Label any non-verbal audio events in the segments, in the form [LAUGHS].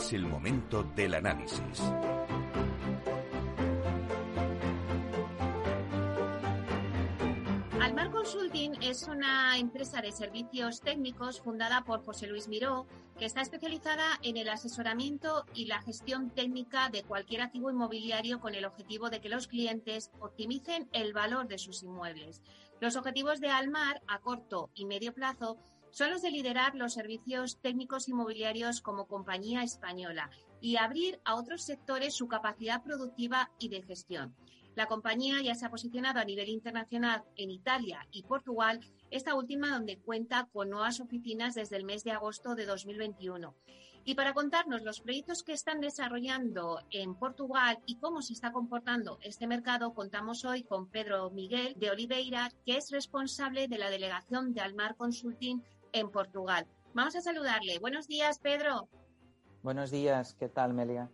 Es el momento del análisis. Almar Consulting es una empresa de servicios técnicos fundada por José Luis Miró, que está especializada en el asesoramiento y la gestión técnica de cualquier activo inmobiliario con el objetivo de que los clientes optimicen el valor de sus inmuebles. Los objetivos de Almar a corto y medio plazo son los de liderar los servicios técnicos inmobiliarios como compañía española y abrir a otros sectores su capacidad productiva y de gestión. La compañía ya se ha posicionado a nivel internacional en Italia y Portugal, esta última donde cuenta con nuevas oficinas desde el mes de agosto de 2021. Y para contarnos los proyectos que están desarrollando en Portugal y cómo se está comportando este mercado, contamos hoy con Pedro Miguel de Oliveira, que es responsable de la delegación de Almar Consulting en Portugal. Vamos a saludarle. Buenos días, Pedro. Buenos días, ¿qué tal, Melia?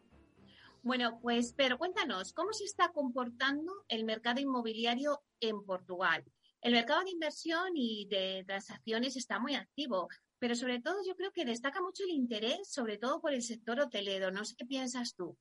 Bueno, pues, pero cuéntanos, ¿cómo se está comportando el mercado inmobiliario en Portugal? El mercado de inversión y de transacciones está muy activo, pero sobre todo yo creo que destaca mucho el interés, sobre todo por el sector hotelero. No sé qué piensas tú.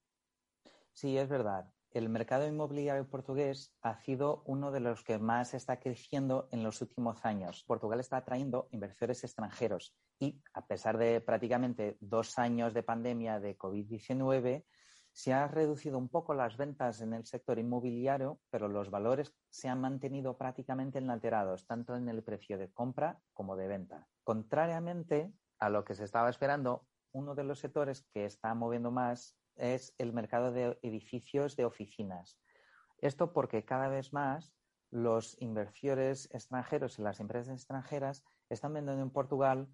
Sí, es verdad. El mercado inmobiliario portugués ha sido uno de los que más está creciendo en los últimos años. Portugal está atrayendo inversores extranjeros y, a pesar de prácticamente dos años de pandemia de COVID-19, se han reducido un poco las ventas en el sector inmobiliario, pero los valores se han mantenido prácticamente inalterados, tanto en el precio de compra como de venta. Contrariamente a lo que se estaba esperando, uno de los sectores que está moviendo más es el mercado de edificios de oficinas. Esto porque cada vez más los inversores extranjeros y las empresas extranjeras están vendiendo en Portugal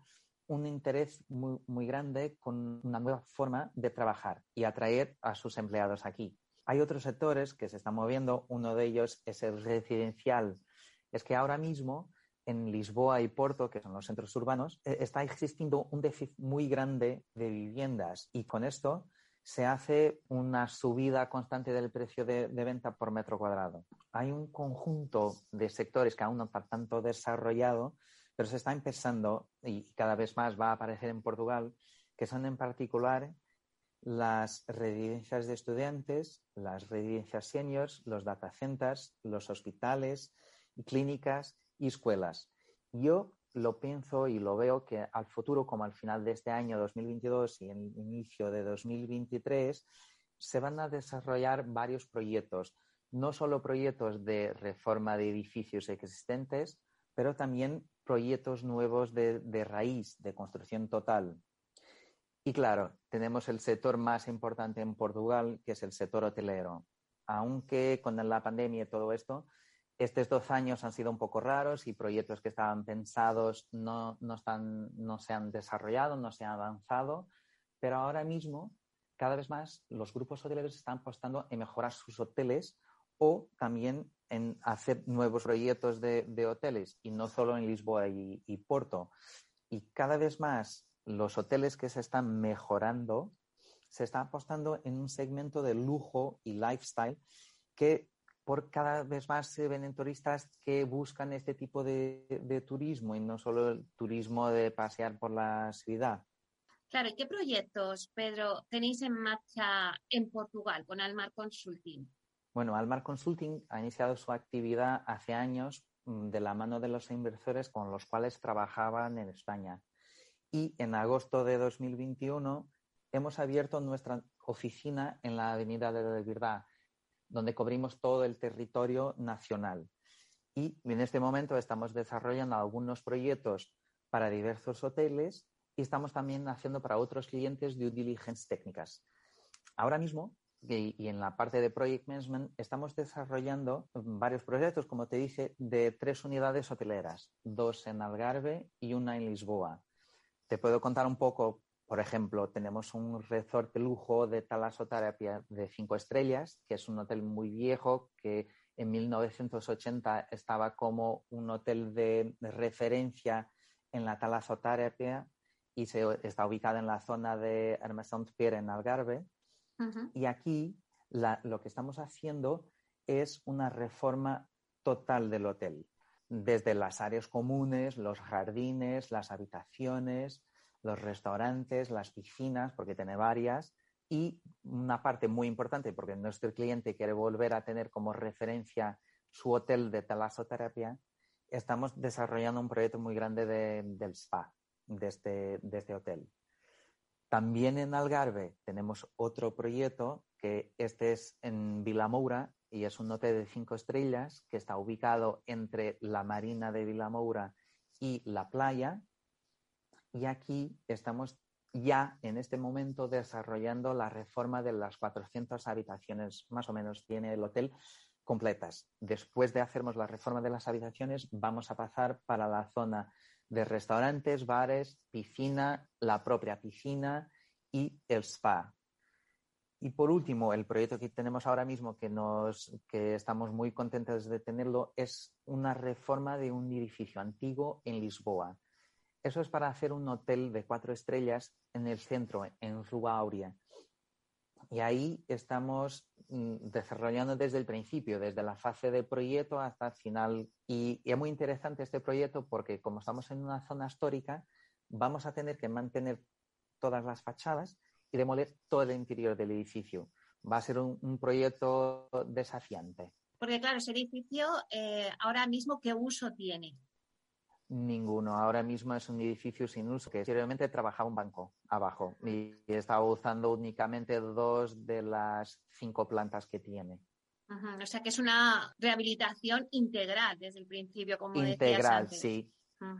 un interés muy, muy grande con una nueva forma de trabajar y atraer a sus empleados aquí. Hay otros sectores que se están moviendo, uno de ellos es el residencial. Es que ahora mismo en Lisboa y Porto, que son los centros urbanos, eh, está existiendo un déficit muy grande de viviendas y con esto se hace una subida constante del precio de, venta por metro cuadrado. Hay un conjunto de sectores que aún no está tanto desarrollado pero se está empezando y cada vez más va a aparecer en Portugal, que son en particular las residencias de estudiantes, las residencias seniors, los data centers, los hospitales, clínicas y escuelas. Yo lo pienso y lo veo que al futuro, como al final de este año 2022 y el inicio de 2023, se van a desarrollar varios proyectos, no solo proyectos de reforma de edificios existentes, pero también proyectos nuevos de, de raíz, de construcción total. Y claro, tenemos el sector más importante en Portugal, que es el sector hotelero. Aunque con la pandemia y todo esto, estos dos años han sido un poco raros y proyectos que estaban pensados no, no, están, no se han desarrollado, no se han avanzado, pero ahora mismo, cada vez más, los grupos hoteleros están apostando en mejorar sus hoteles o también en hacer nuevos proyectos de, de hoteles y no solo en Lisboa y, y, Porto. Y cada vez más los hoteles que se están mejorando se están apostando en un segmento de lujo y lifestyle que por cada vez más se ven en turistas que buscan este tipo de, de turismo y no solo el turismo de pasear por la ciudad. Claro, ¿y qué proyectos, Pedro, tenéis en marcha en Portugal con Almar Consulting? Bueno, Almar Consulting ha iniciado su actividad hace años mm, de la mano de los inversores con los cuales trabajaban en España. Y en agosto de 2021 hemos abierto nuestra oficina en la Avenida de la Verdad, donde cubrimos todo el territorio nacional. Y en este momento estamos desarrollando algunos proyectos para diversos hoteles y estamos también haciendo para otros clientes due diligence técnicas. Ahora mismo y, en la parte de Project Management estamos desarrollando varios proyectos, como te dije, de tres unidades hoteleras, dos en Algarve y una en Lisboa. Te puedo contar un poco por ejemplo, tenemos un resort de lujo de talasoterapia de cinco estrellas, que es un hotel muy viejo que en 1980 estaba como un hotel de, referencia en la talasoterapia y se, está ubicado en la zona de Hermesont Pierre en Algarve. Y aquí lo que estamos haciendo es una reforma total del hotel, desde las áreas comunes, los jardines, las habitaciones, los restaurantes, las piscinas, porque tiene varias, y una parte muy importante, porque nuestro cliente quiere volver a tener como referencia su hotel de talasoterapia, estamos desarrollando un proyecto muy grande del spa de este, de este hotel. También en Algarve tenemos otro proyecto que este es en Vilamoura y es un hotel de cinco estrellas que está ubicado entre la marina de Vilamoura y la playa. Y aquí estamos ya en este momento desarrollando la reforma de las 400 habitaciones, más o menos tiene el hotel, completas. Después de hacernos la reforma de las habitaciones, vamos a pasar para la zona de restaurantes, bares, piscina, la propia piscina y el spa. Y por último, el proyecto que tenemos ahora mismo, que, nos, que estamos muy contentos de tenerlo, es una reforma de un edificio antiguo en Lisboa. Eso es para hacer un hotel de cuatro estrellas en el centro, en Rua Aurea. Y ahí estamos mm, desarrollando desde el principio, desde la fase de proyecto hasta el final. Y, es muy interesante este proyecto porque como estamos en una zona histórica, vamos a tener que mantener todas las fachadas y demoler todo el interior del edificio. Va a ser un, proyecto desafiante. Porque claro, ese edificio eh, ahora mismo, ¿qué uso tiene? Ninguno. Ahora mismo es un edificio sin uso, que anteriormente trabajaba un banco abajo y estaba usando únicamente dos de las cinco plantas que tiene. O sea que es una rehabilitación integral desde el principio, como integral, sí.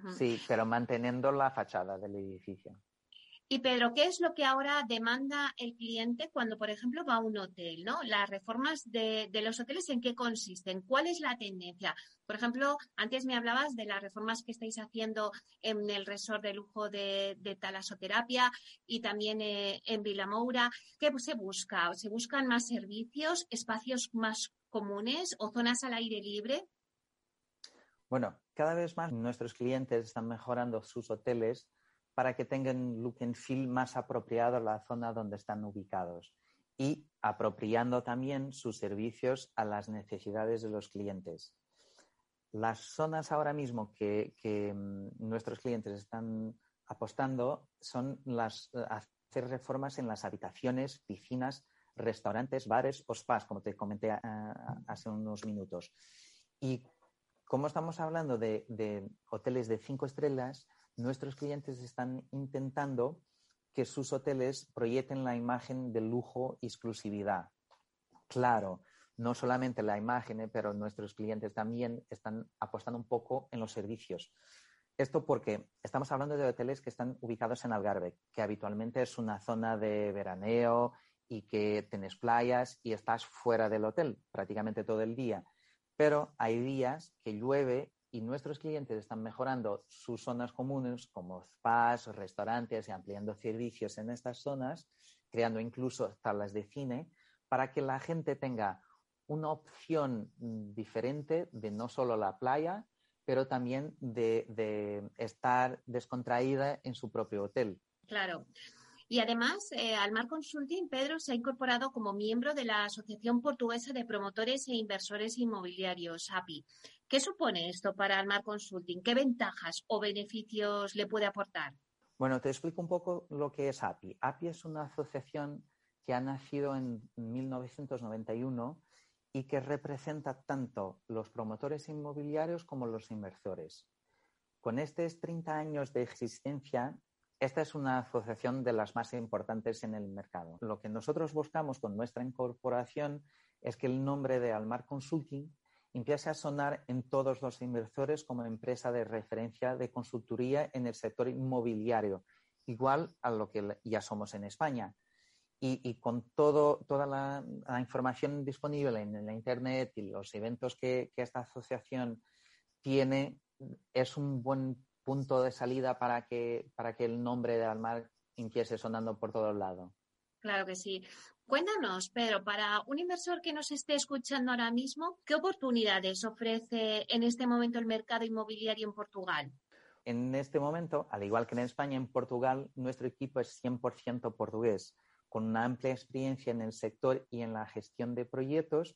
Sí, pero manteniendo la fachada del edificio. Y Pedro, ¿qué es lo que ahora demanda el cliente cuando, por ejemplo, va a un hotel? ¿no? Las reformas de, los hoteles, ¿en qué consisten? ¿Cuál es la tendencia? Por ejemplo, antes me hablabas de las reformas que estáis haciendo en el resort de lujo de, talasoterapia y también eh, en Vilamoura. ¿Qué se busca? ¿Se buscan más servicios, espacios más comunes o zonas al aire libre? Bueno, cada vez más nuestros clientes están mejorando sus hoteles para que tengan look and feel más apropiado a la zona donde están ubicados y apropiando también sus servicios a las necesidades de los clientes. Las zonas ahora mismo que, mm, nuestros clientes están apostando son las hacer reformas en las habitaciones, piscinas, restaurantes, bares o spas, como te comenté ah, hace unos minutos. Y como estamos hablando de hoteles de cinco estrellas, nuestros clientes están intentando que sus hoteles proyecten la imagen de lujo y exclusividad. Claro, no solamente la imagen, eh, pero nuestros clientes también están apostando un poco en los servicios. Esto porque estamos hablando de hoteles que están ubicados en Algarve, que habitualmente es una zona de veraneo y que tienes playas y estás fuera del hotel prácticamente todo el día. Pero hay días que llueve y nuestros clientes están mejorando sus zonas comunes como spas, restaurantes y ampliando servicios en estas zonas, creando incluso salas de cine, para que la gente tenga una opción diferente de no solo la playa, pero también de, de estar descontraída en su propio hotel. Claro. Y además, eh, Almar Consulting, Pedro, se ha incorporado como miembro de la Asociación Portuguesa de Promotores e Inversores Inmobiliarios, API. ¿Qué supone esto para Almar Consulting? ¿Qué ventajas o beneficios le puede aportar? Bueno, te explico un poco lo que es API. API es una asociación que ha nacido en 1991 y que representa tanto los promotores inmobiliarios como los inversores. Con estos 30 años de existencia, esta es una asociación de las más importantes en el mercado. Lo que nosotros buscamos con nuestra incorporación es que el nombre de Almar Consulting empiece a sonar en todos los inversores como empresa de referencia de consultoría en el sector inmobiliario, igual a lo que ya somos en España. Y, con todo, toda la, información disponible en, la Internet y los eventos que, que esta asociación tiene, es un buen punto de salida para que, para que el nombre de Almar empiece sonando por todo lado. Claro que sí. Cuéntanos, Pedro, para un inversor que nos esté escuchando ahora mismo, ¿qué oportunidades ofrece en este momento el mercado inmobiliario en Portugal? En este momento, al igual que en España, en Portugal, nuestro equipo es 100% portugués, con una amplia experiencia en el sector y en la gestión de proyectos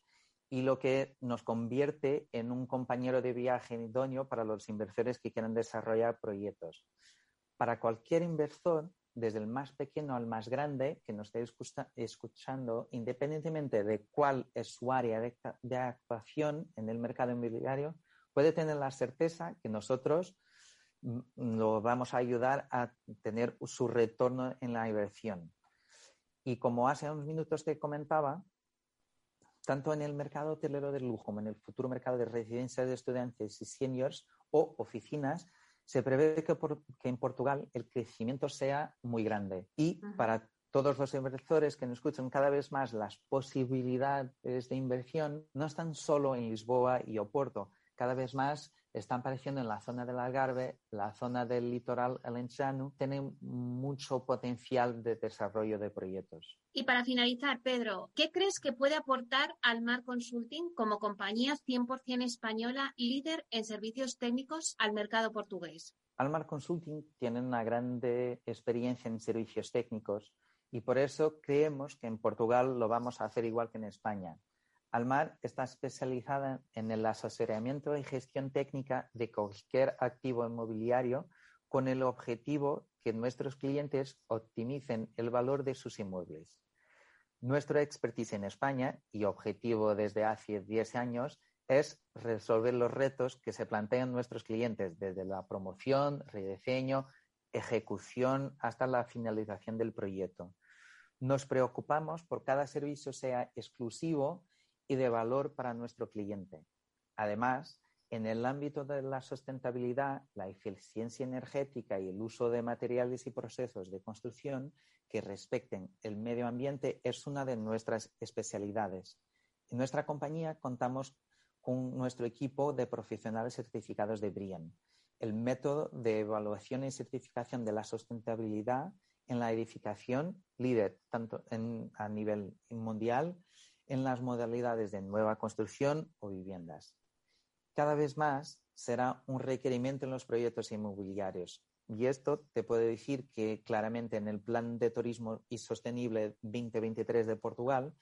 y lo que nos convierte en un compañero de viaje idóneo para los inversores que quieran desarrollar proyectos. Para cualquier inversor, desde el más pequeño al más grande, que nos esté escuchando, independientemente de cuál es su área de, actuación en el mercado inmobiliario, puede tener la certeza que nosotros mm, lo vamos a ayudar a tener su retorno en la inversión. Y como hace unos minutos te comentaba, tanto en el mercado hotelero de lujo como en el futuro mercado de residencias de estudiantes y seniors o oficinas, se prevé que, en Portugal el crecimiento sea muy grande. Y para todos los inversores que nos escuchan cada vez más las posibilidades de inversión no están solo en Lisboa y Oporto, cada vez más están apareciendo en la zona del Algarve, la zona del litoral alentano, tienen mucho potencial de desarrollo de proyectos. Y para finalizar, Pedro, ¿qué crees que puede aportar Almar Consulting como compañía 100% española líder en servicios técnicos al mercado portugués? Almar Consulting tiene una gran experiencia en servicios técnicos y por eso creemos que en Portugal lo vamos a hacer igual que en España. Almar está especializada en el asesoramiento y gestión técnica de cualquier activo inmobiliario con el objetivo que nuestros clientes optimicen el valor de sus inmuebles. Nuestra expertise en España y objetivo desde hace 10 años es resolver los retos que se plantean nuestros clientes desde la promoción, rediseño, ejecución hasta la finalización del proyecto. Nos preocupamos por cada servicio sea exclusivo y de valor para nuestro cliente. Además, en el ámbito de la sustentabilidad, la eficiencia energética y el uso de materiales y procesos de construcción que respecten el medio ambiente es una de nuestras especialidades. En nuestra compañía contamos con nuestro equipo de profesionales certificados de BRIAM, el método de evaluación y certificación de la sustentabilidad en la edificación líder tanto a nivel mundial en las modalidades de nueva construcción o viviendas. Cada vez más será un requerimiento en los proyectos inmobiliarios. Y esto te puede decir que claramente en el Plan de Turismo y Sostenible 2023 de Portugal,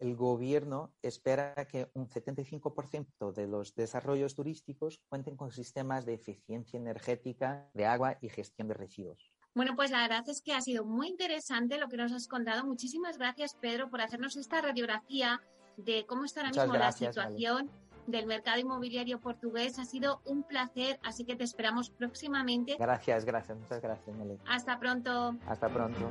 el gobierno espera que un 75% de los desarrollos turísticos cuenten con sistemas de eficiencia energética, de agua y gestión de residuos. Bueno, pues la verdad es que ha sido muy interesante lo que nos has contado. Muchísimas gracias, Pedro, por hacernos esta radiografía de cómo está ahora mismo la situación del mercado inmobiliario portugués. Ha sido un placer, así que te esperamos próximamente. Gracias, gracias, muchas gracias, Meli. Hasta pronto. Hasta pronto.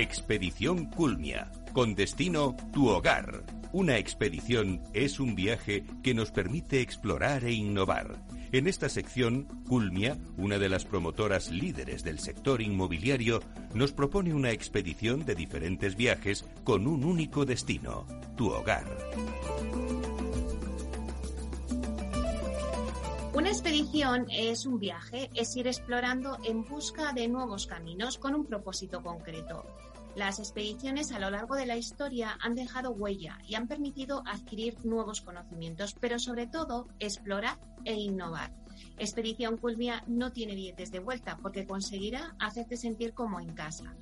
Expedición Culmia, con destino tu hogar. Una expedición es un viaje que nos permite explorar e innovar. En esta sección, Culmia, una de las promotoras líderes del sector inmobiliario, nos propone una expedición de diferentes viajes con un único destino, tu hogar. Una expedición es un viaje, es ir explorando en busca de nuevos caminos con un propósito concreto. Las expediciones a lo largo de la historia han dejado huella y han permitido adquirir nuevos conocimientos, pero sobre todo explorar e innovar. Expedición Culmia no tiene billetes de vuelta porque conseguirá hacerte sentir como en casa.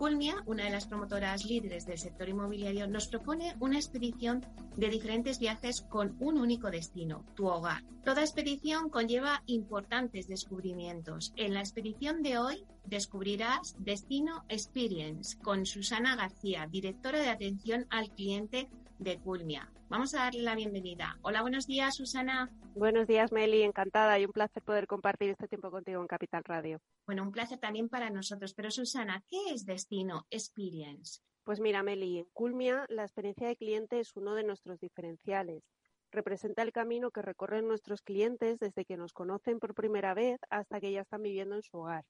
Culmia, una de las promotoras líderes del sector inmobiliario, nos propone una expedición de diferentes viajes con un único destino, tu hogar. Toda expedición conlleva importantes descubrimientos. En la expedición de hoy descubrirás Destino Experience con Susana García, directora de atención al cliente de Culmia. Vamos a darle la bienvenida. Hola, buenos días, Susana. Buenos días, Meli. Encantada y un placer poder compartir este tiempo contigo en Capital Radio. Bueno, un placer también para nosotros. Pero, Susana, ¿qué es Destino Experience? Pues mira, Meli, en Culmia la experiencia de cliente es uno de nuestros diferenciales. Representa el camino que recorren nuestros clientes desde que nos conocen por primera vez hasta que ya están viviendo en su hogar.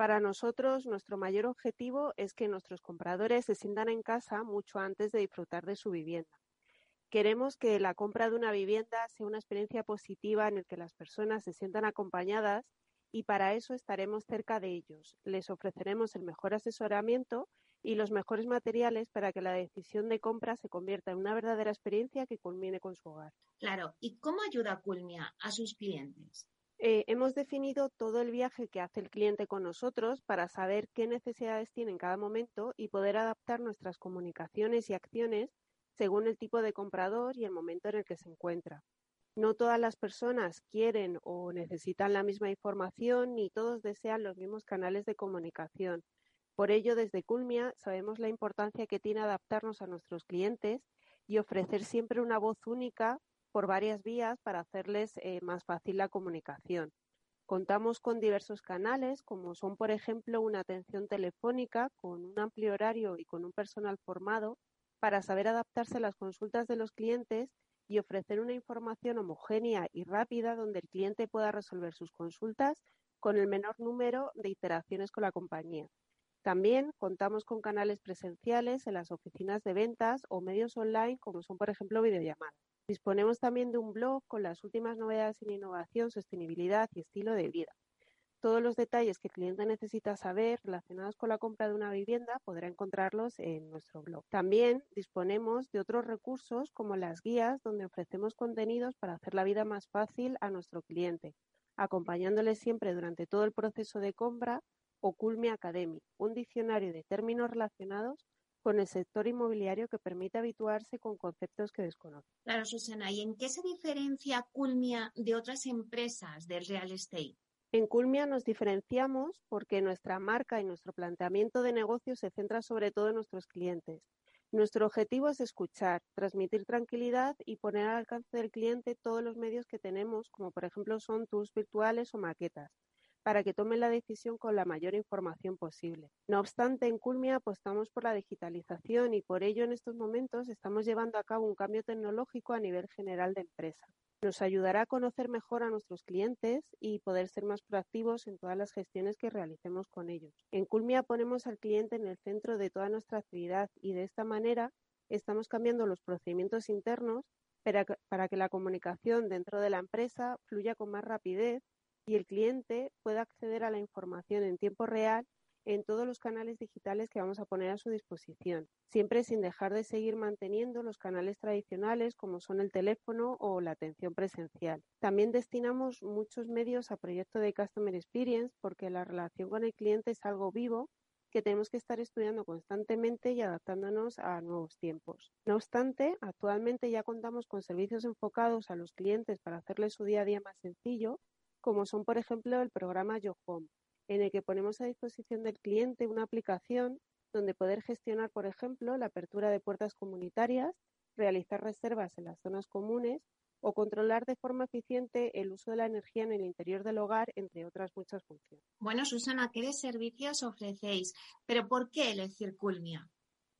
Para nosotros, nuestro mayor objetivo es que nuestros compradores se sientan en casa mucho antes de disfrutar de su vivienda. Queremos que la compra de una vivienda sea una experiencia positiva en la que las personas se sientan acompañadas y para eso estaremos cerca de ellos. Les ofreceremos el mejor asesoramiento y los mejores materiales para que la decisión de compra se convierta en una verdadera experiencia que culmine con su hogar. Claro, ¿y cómo ayuda Culmia a sus clientes? Eh, hemos definido todo el viaje que hace el cliente con nosotros para saber qué necesidades tiene en cada momento y poder adaptar nuestras comunicaciones y acciones según el tipo de comprador y el momento en el que se encuentra. No todas las personas quieren o necesitan la misma información ni todos desean los mismos canales de comunicación. Por ello, desde Culmia sabemos la importancia que tiene adaptarnos a nuestros clientes y ofrecer siempre una voz única por varias vías para hacerles eh, más fácil la comunicación. Contamos con diversos canales, como son, por ejemplo, una atención telefónica con un amplio horario y con un personal formado para saber adaptarse a las consultas de los clientes y ofrecer una información homogénea y rápida donde el cliente pueda resolver sus consultas con el menor número de iteraciones con la compañía. También contamos con canales presenciales en las oficinas de ventas o medios online como son, por ejemplo, videollamadas. Disponemos también de un blog con las últimas novedades en innovación, sostenibilidad y estilo de vida. Todos los detalles que el cliente necesita saber relacionados con la compra de una vivienda podrá encontrarlos en nuestro blog. También disponemos de otros recursos como las guías donde ofrecemos contenidos para hacer la vida más fácil a nuestro cliente, acompañándole siempre durante todo el proceso de compra o Culme Academy, un diccionario de términos relacionados con el sector inmobiliario que permite habituarse con conceptos que desconoce. Claro, Susana, ¿y en qué se diferencia Culmia de otras empresas del real estate? En Culmia nos diferenciamos porque nuestra marca y nuestro planteamiento de negocio se centra sobre todo en nuestros clientes. Nuestro objetivo es escuchar, transmitir tranquilidad y poner al alcance del cliente todos los medios que tenemos, como por ejemplo son tours virtuales o maquetas, para que tomen la decisión con la mayor información posible. No obstante, en Culmia apostamos por la digitalización y por ello en estos momentos estamos llevando a cabo un cambio tecnológico a nivel general de empresa. Nos ayudará a conocer mejor a nuestros clientes y poder ser más proactivos en todas las gestiones que realicemos con ellos. En Culmia ponemos al cliente en el centro de toda nuestra actividad y de esta manera estamos cambiando los procedimientos internos para que, la comunicación dentro de la empresa fluya con más rapidez y el cliente pueda acceder a la información en tiempo real en todos los canales digitales que vamos a poner a su disposición, siempre sin dejar de seguir manteniendo los canales tradicionales como son el teléfono o la atención presencial. También destinamos muchos medios a proyectos de Customer Experience porque la relación con el cliente es algo vivo que tenemos que estar estudiando constantemente y adaptándonos a nuevos tiempos. No obstante, actualmente ya contamos con servicios enfocados a los clientes para hacerles su día a día más sencillo como son, por ejemplo, el programa Yo Home, en el que ponemos a disposición del cliente una aplicación donde poder gestionar, por ejemplo, la apertura de puertas comunitarias, realizar reservas en las zonas comunes o controlar de forma eficiente el uso de la energía en el interior del hogar, entre otras muchas funciones. Bueno, Susana, ¿qué servicios ofrecéis? ¿Pero por qué elegir Culmia?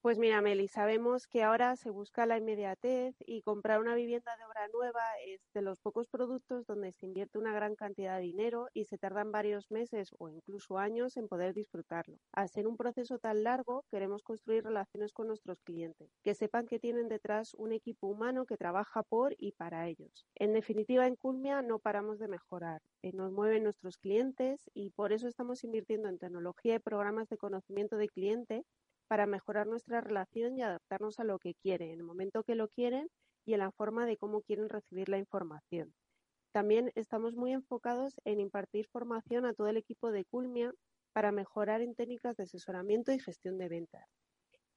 Pues mira, Meli, sabemos que ahora se busca la inmediatez y comprar una vivienda de obra nueva es de los pocos productos donde se invierte una gran cantidad de dinero y se tardan varios meses o incluso años en poder disfrutarlo. Al ser un proceso tan largo, queremos construir relaciones con nuestros clientes, que sepan que tienen detrás un equipo humano que trabaja por y para ellos. En definitiva, en Culmia no paramos de mejorar. Eh, nos mueven nuestros clientes y por eso estamos invirtiendo en tecnología y programas de conocimiento de cliente para mejorar nuestra relación y adaptarnos a lo que quieren, en el momento que lo quieren y en la forma de cómo quieren recibir la información. También estamos muy enfocados en impartir formación a todo el equipo de Culmia para mejorar en técnicas de asesoramiento y gestión de ventas.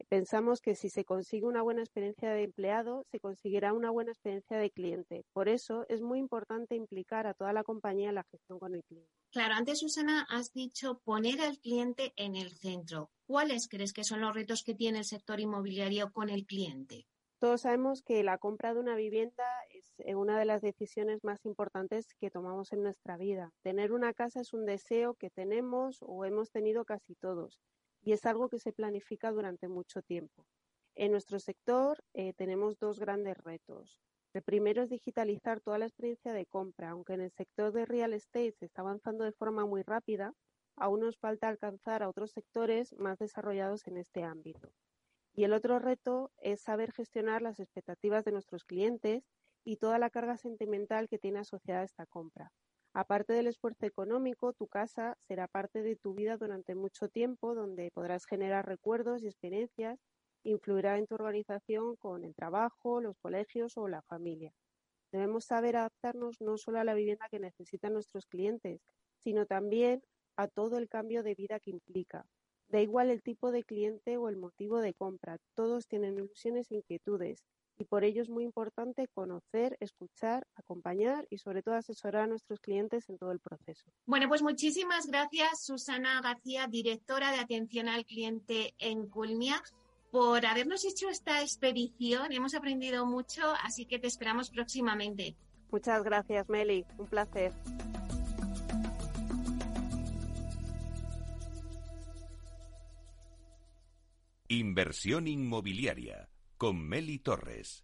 Pensamos que si se consigue una buena experiencia de empleado, se conseguirá una buena experiencia de cliente. Por eso es muy importante implicar a toda la compañía en la gestión con el cliente. Claro, antes Susana has dicho poner al cliente en el centro. ¿Cuáles crees que son los retos que tiene el sector inmobiliario con el cliente? Todos sabemos que la compra de una vivienda es eh, una de las decisiones más importantes que tomamos en nuestra vida. Tener una casa es un deseo que tenemos o hemos tenido casi todos y es algo que se planifica durante mucho tiempo. En nuestro sector eh, tenemos dos grandes retos. El primero es digitalizar toda la experiencia de compra. Aunque en el sector de real estate se está avanzando de forma muy rápida, aún nos falta alcanzar a otros sectores más desarrollados en este ámbito. Y el otro reto es saber gestionar las expectativas de nuestros clientes y toda la carga sentimental que tiene asociada esta compra. Aparte del esfuerzo económico, tu casa será parte de tu vida durante mucho tiempo, donde podrás generar recuerdos y experiencias, influirá en tu organización con el trabajo, los colegios o la familia. Debemos saber adaptarnos no solo a la vivienda que necesitan nuestros clientes, sino también a todo el cambio de vida que implica. Da igual el tipo de cliente o el motivo de compra, todos tienen ilusiones e inquietudes y por ello es muy importante conocer, escuchar, acompañar y sobre todo asesorar a nuestros clientes en todo el proceso. Bueno, pues muchísimas gracias Susana García, directora de atención al cliente en Culmia por habernos hecho esta expedición. Hemos aprendido mucho, así que te esperamos próximamente. Muchas gracias, Meli. Un placer. Inversión inmobiliaria con Meli Torres.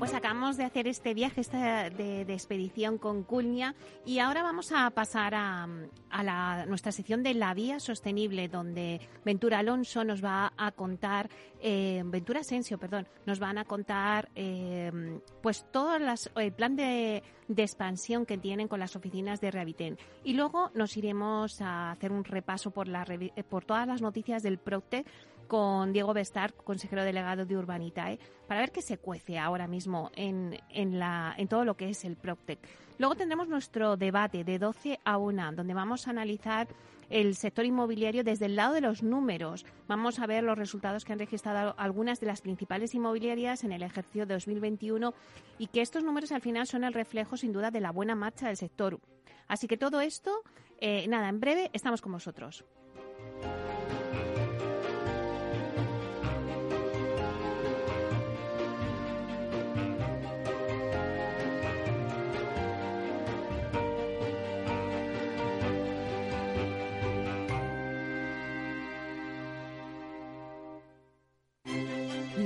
Pues acabamos de hacer este viaje de, expedición con Culnia y ahora vamos a pasar a, nuestra sección de la vía sostenible, donde Ventura Alonso nos va a contar, eh, Ventura Asensio, perdón, nos van a contar eh, pues todo el plan de, expansión que tienen con las oficinas de Rehabiten. Y luego nos iremos a hacer un repaso por, la, por todas las noticias del Procte con Diego Bestar, consejero delegado de Urbanitae, para ver qué se cuece ahora mismo en, en, todo lo que es el PropTech. Luego tendremos nuestro debate de 12 a 1, donde vamos a analizar el sector inmobiliario desde el lado de los números. Vamos a ver los resultados que han registrado algunas de las principales inmobiliarias en el ejercicio de 2021 y que estos números al final son el reflejo sin duda de la buena marcha del sector. Así que todo esto, eh, nada, en breve estamos con vosotros.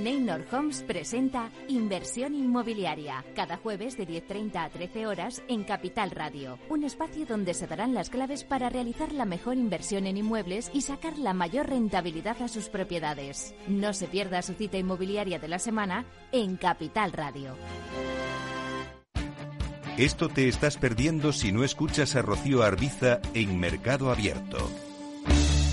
Neynor Homes presenta Inversión Inmobiliaria, cada jueves de 10.30 a 13 horas en Capital Radio, un espacio donde se darán las claves para realizar la mejor inversión en inmuebles y sacar la mayor rentabilidad a sus propiedades. No se pierda su cita inmobiliaria de la semana en Capital Radio. Esto te estás perdiendo si no escuchas a Rocío Arbiza en Mercado Abierto.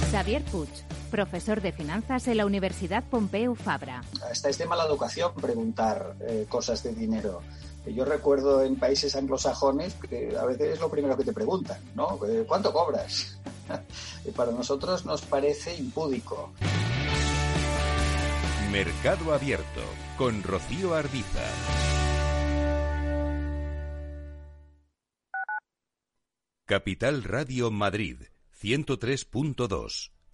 Xavier Puig profesor de finanzas en la Universidad Pompeu Fabra. Hasta es de mala educación preguntar eh, cosas de dinero. Yo recuerdo en países anglosajones que a veces es lo primero que te preguntan, ¿no? Eh, ¿Cuánto cobras? [LAUGHS] y para nosotros nos parece impúdico. Mercado Abierto con Rocío Arbiza. Capital Radio Madrid 103.2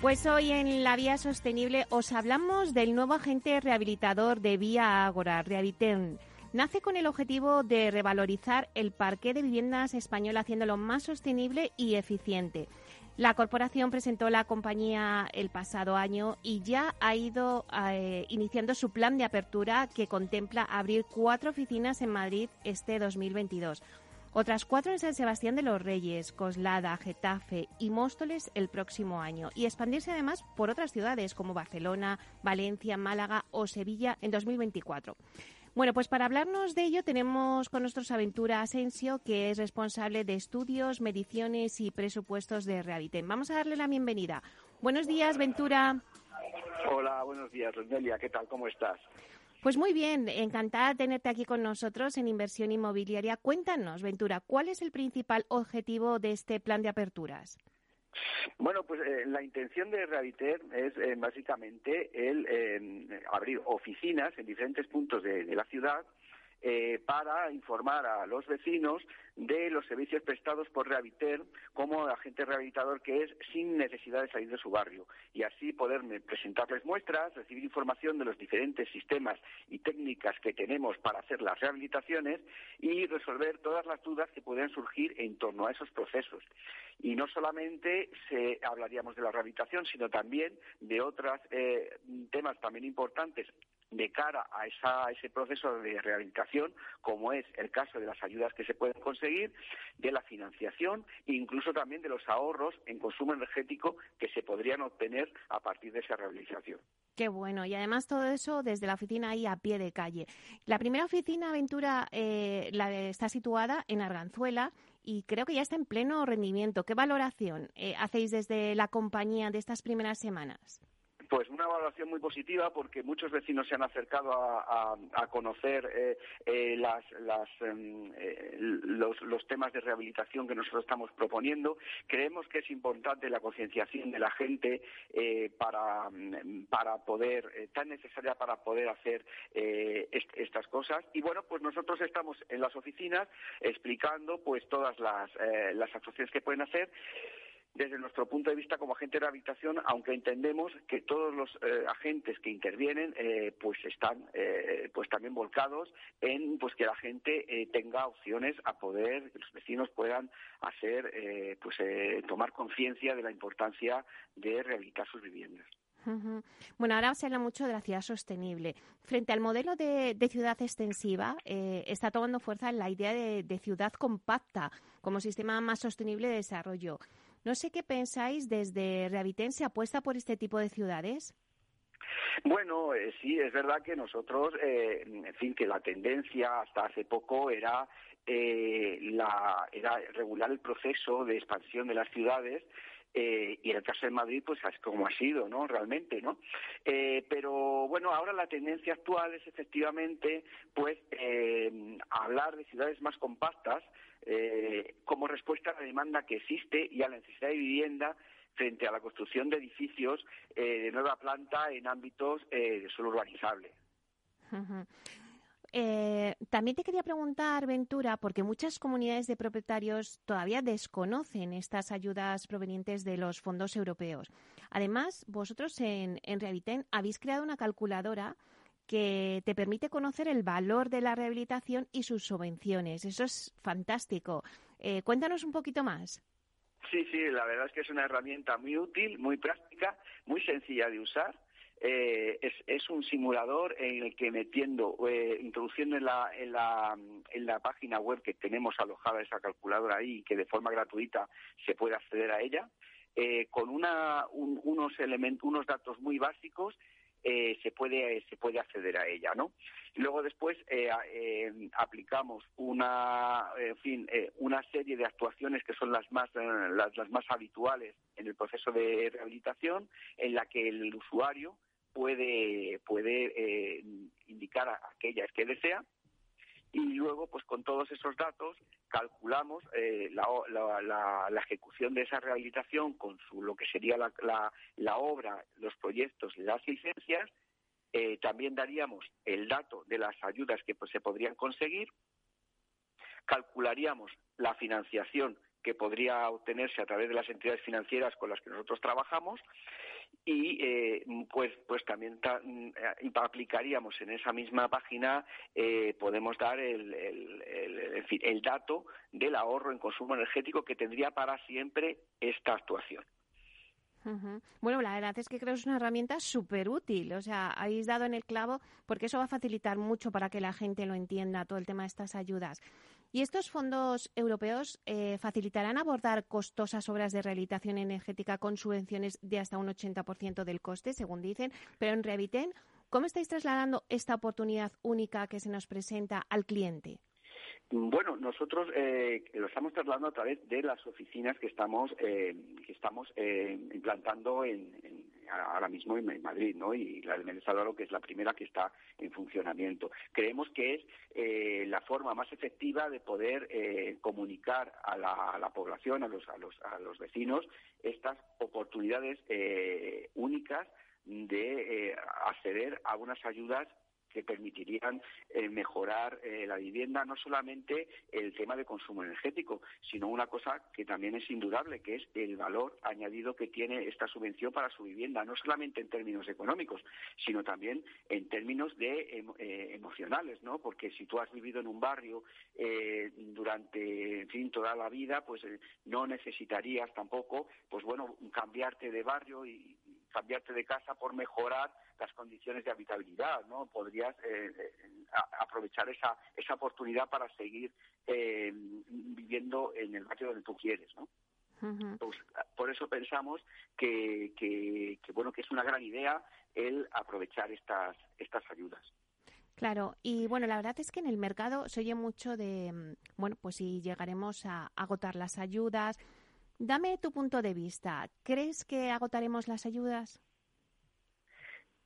Pues hoy en la Vía Sostenible os hablamos del nuevo agente rehabilitador de Vía Ágora, Rehabitern. Nace con el objetivo de revalorizar el parque de viviendas español haciéndolo más sostenible y eficiente. La corporación presentó la compañía el pasado año y ya ha ido eh, iniciando su plan de apertura que contempla abrir cuatro oficinas en Madrid este 2022. Otras cuatro en San Sebastián de los Reyes, Coslada, Getafe y Móstoles el próximo año y expandirse además por otras ciudades como Barcelona, Valencia, Málaga o Sevilla en 2024. Bueno, pues para hablarnos de ello tenemos con nosotros a Ventura Asensio, que es responsable de estudios, mediciones y presupuestos de Realitem. Vamos a darle la bienvenida. Buenos días, Ventura. Hola, buenos días, Roselia. ¿Qué tal? ¿Cómo estás? Pues muy bien, encantada de tenerte aquí con nosotros en Inversión Inmobiliaria. Cuéntanos, Ventura, ¿cuál es el principal objetivo de este plan de aperturas? Bueno, pues eh, la intención de Rehabiter es eh, básicamente el eh, abrir oficinas en diferentes puntos de la ciudad para informar a los vecinos de los servicios prestados por Rehabiter como agente rehabilitador que es sin necesidad de salir de su barrio y así poder presentarles muestras, recibir información de los diferentes sistemas y técnicas que tenemos para hacer las rehabilitaciones y resolver todas las dudas que puedan surgir en torno a esos procesos. Y no solamente se hablaríamos de la rehabilitación, sino también de otros eh, temas también importantes de cara a, esa, ese proceso de rehabilitación, como es el caso de las ayudas que se pueden conseguir, de la financiación e incluso también de los ahorros en consumo energético que se podrían obtener a partir de esa rehabilitación. Qué bueno. Y además todo eso desde la oficina ahí a pie de calle. La primera oficina, Aventura, eh, está situada en Arganzuela y creo que ya está en pleno rendimiento. ¿Qué valoración eh, hacéis desde la compañía de estas primeras semanas? Pues una valoración muy positiva porque muchos vecinos se han acercado a, conocer eh, eh, em, eh, los, temas de rehabilitación que nosotros estamos proponiendo. Creemos que es importante la concienciación de la gente para, para poder, tan necesaria para poder hacer estas cosas. Y bueno, pues nosotros estamos en las oficinas explicando pues todas las, las actuaciones que pueden hacer desde nuestro punto de vista como agente de rehabilitación, aunque entendemos que todos los eh, agentes que intervienen eh, pues están eh, pues también volcados en pues que la gente tenga opciones a poder que los vecinos puedan hacer pues tomar conciencia de la importancia de rehabilitar sus viviendas. Bueno, ahora se habla mucho de la ciudad sostenible. Frente al modelo de, ciudad extensiva, está tomando fuerza la idea de, de, ciudad compacta como sistema más sostenible de desarrollo. No sé qué pensáis desde Rehabiten, ¿se apuesta por este tipo de ciudades? Bueno, eh, sí, es verdad que nosotros, eh, en fin, que la tendencia hasta hace poco era, eh, la, era regular el proceso de expansión de las ciudades y en el caso de Madrid, pues es como ha sido, ¿no? Realmente, ¿no? pero bueno, ahora la tendencia actual es efectivamente, pues, hablar de ciudades más compactas, eh, como respuesta a la demanda que existe y a la necesidad de vivienda frente a la construcción de edificios eh, de nueva planta en ámbitos eh, de suelo urbanizable. También te quería preguntar, Ventura, porque muchas comunidades de propietarios todavía desconocen estas ayudas provenientes de los fondos europeos. Además, vosotros en, en habéis creado una calculadora que te permite conocer el valor de la rehabilitación y sus subvenciones. Eso es fantástico. Eh, cuéntanos un poquito más. Sí, sí, la verdad es que es una herramienta muy útil, muy práctica, muy sencilla de usar eh, es, un simulador en el que metiendo, eh, introduciendo en la, en, la, en la página web que tenemos alojada esa calculadora ahí que de forma gratuita se puede acceder a ella, eh, con una, unos, elementos, unos datos muy básicos eh, se puede se puede acceder a ella no luego después eh, aplicamos una en fin una serie de actuaciones que son las más las, más habituales en el proceso de rehabilitación en la que el usuario puede, puede eh, indicar aquellas que desea y luego pues con todos esos datos calculamos eh, la, la, ejecución de esa rehabilitación con su, lo que sería la, la obra, los proyectos, las licencias. Eh, también daríamos el dato de las ayudas que pues, se podrían conseguir. Calcularíamos la financiación que podría obtenerse a través de las entidades financieras con las que nosotros trabajamos y eh, pues pues también mm, eh, aplicaríamos en esa misma página eh, podemos dar el, el, dato del ahorro en consumo energético que tendría para siempre esta actuación. Bueno, la verdad es que creo que es una herramienta súper útil. O sea, habéis dado en el clavo porque eso va a facilitar mucho para que la gente lo entienda, todo el tema de estas ayudas. ¿Y estos fondos europeos eh, facilitarán abordar costosas obras de rehabilitación energética con subvenciones de hasta un 80% del coste, según dicen? Pero en Reviten, ¿cómo estáis trasladando esta oportunidad única que se nos presenta al cliente? Bueno, nosotros eh, lo estamos trasladando a través de las oficinas que estamos eh, que estamos implantando en, ahora mismo en, Madrid, ¿no? Y la de Méndez Álvaro, que es la primera que está en funcionamiento. Creemos que es eh, la forma más efectiva de poder eh, comunicar a la, población, a los, a los, a los vecinos, estas oportunidades eh, únicas de acceder a unas ayudas que permitirían eh, mejorar eh, la vivienda, no solamente el tema de consumo energético, sino una cosa que también es indudable, que es el valor añadido que tiene esta subvención para su vivienda, no solamente en términos económicos, sino también en términos de eh, emocionales, ¿no? Porque si tú has vivido en un barrio durante, en fin, toda la vida, pues no necesitarías tampoco, pues bueno, cambiarte de barrio y cambiarte de casa por mejorar las condiciones de habitabilidad, ¿no? Podrías eh, eh, aprovechar esa, esa oportunidad para seguir eh, viviendo en el barrio donde tú quieres, ¿no? Pues, por eso pensamos que, que, bueno que es una gran idea el aprovechar estas estas ayudas. Claro, y bueno, la verdad es que en el mercado se oye mucho de, mm, bueno, pues si llegaremos a agotar las ayudas. Dame tu punto de vista. ¿Crees que agotaremos las ayudas?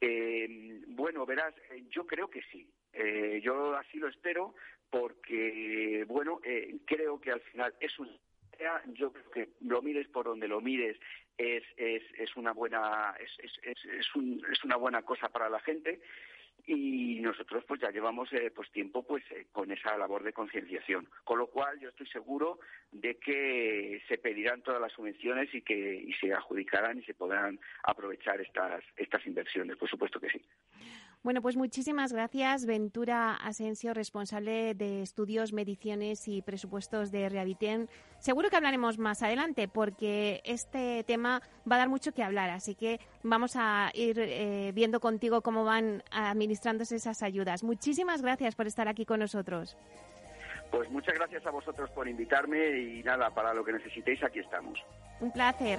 Eh, bueno, verás, eh, yo creo que sí. Eh, yo así lo espero porque, bueno, eh, creo que al final es un yo creo que lo mires por donde lo mires es, es, es una buena es, es, es, un, es una buena cosa para la gente y nosotros pues ya llevamos eh, pues tiempo pues eh, con esa labor de concienciación. Con lo cual yo estoy seguro de que se pedirán todas las subvenciones y que y se adjudicarán y se podrán aprovechar estas estas inversiones. Por supuesto que sí bueno, pues muchísimas gracias, Ventura Asensio, responsable de estudios, mediciones y presupuestos de Rehabiten. Seguro que hablaremos más adelante porque este tema va a dar mucho que hablar, así que vamos a ir eh, viendo contigo cómo van administrándose esas ayudas. Muchísimas gracias por estar aquí con nosotros. Pues muchas gracias a vosotros por invitarme y nada, para lo que necesitéis aquí estamos. Un placer.